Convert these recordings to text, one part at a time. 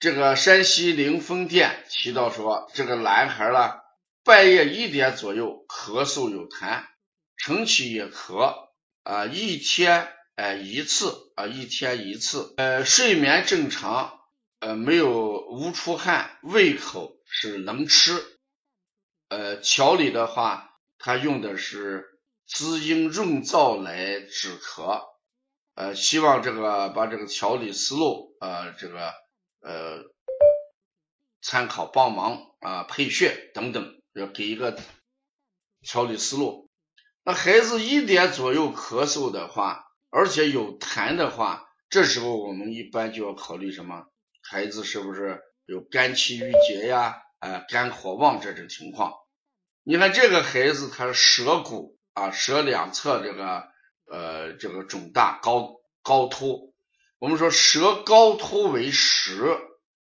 这个山西灵峰店提到说，这个男孩呢，半夜一点左右咳嗽有痰，晨起也咳，啊，一天哎一次啊，一天一次，呃，睡眠正常，呃，没有无出汗，胃口是能吃，呃，调理的话，他用的是滋阴润燥来止咳，呃，希望这个把这个调理思路啊，这个。呃，参考帮忙啊，配穴等等，要给一个调理思路。那孩子一点左右咳嗽的话，而且有痰的话，这时候我们一般就要考虑什么？孩子是不是有肝气郁结呀？啊，肝火旺这种情况？你看这个孩子，他舌骨啊，舌两侧这个呃这个肿大高高凸。我们说舌高凸为实，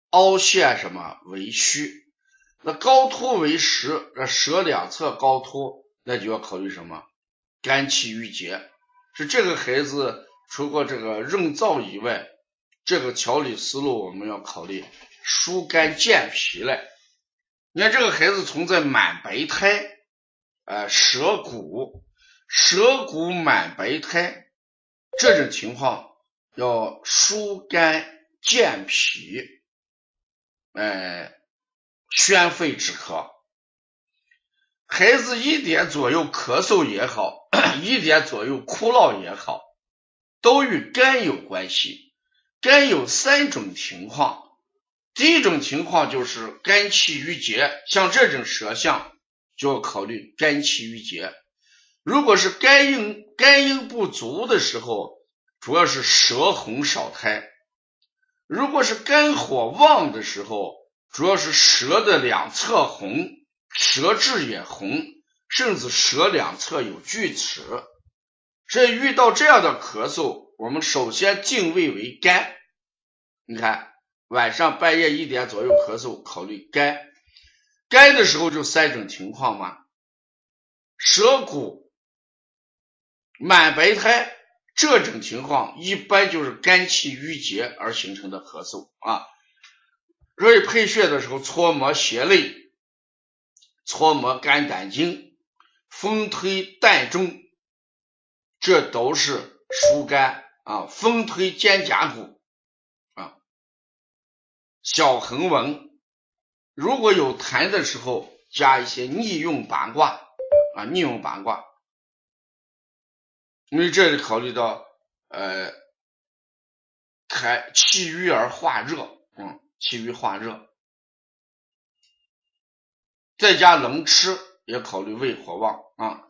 凹陷什么为虚？那高凸为实，那舌两侧高凸，那就要考虑什么？肝气郁结。是这个孩子除过这个润燥以外，这个调理思路我们要考虑疏肝健脾嘞。你看这个孩子存在满白胎，呃，舌骨舌骨满白胎这种情况。要疏肝健脾，哎，宣肺止咳。孩子一点左右咳嗽也好，一点左右哭闹也好，都与肝有关系。肝有三种情况，第一种情况就是肝气郁结，像这种舌象就要考虑肝气郁结。如果是肝阴肝阴不足的时候。主要是舌红少苔，如果是肝火旺的时候，主要是舌的两侧红，舌质也红，甚至舌两侧有锯齿。所以遇到这样的咳嗽，我们首先定位为肝。你看晚上半夜一点左右咳嗽，考虑肝。肝的时候就三种情况嘛，舌骨满白苔。这种情况一般就是肝气郁结而形成的咳嗽啊，所以配穴的时候搓摩胁肋，搓摩肝胆经，风推膻中，这都是疏肝啊。风推肩胛骨啊，小横纹，如果有痰的时候，加一些逆用八卦啊，逆用八卦。因为这里考虑到，呃，开气郁而化热，嗯，气郁化热，再加能吃，也考虑胃火旺啊。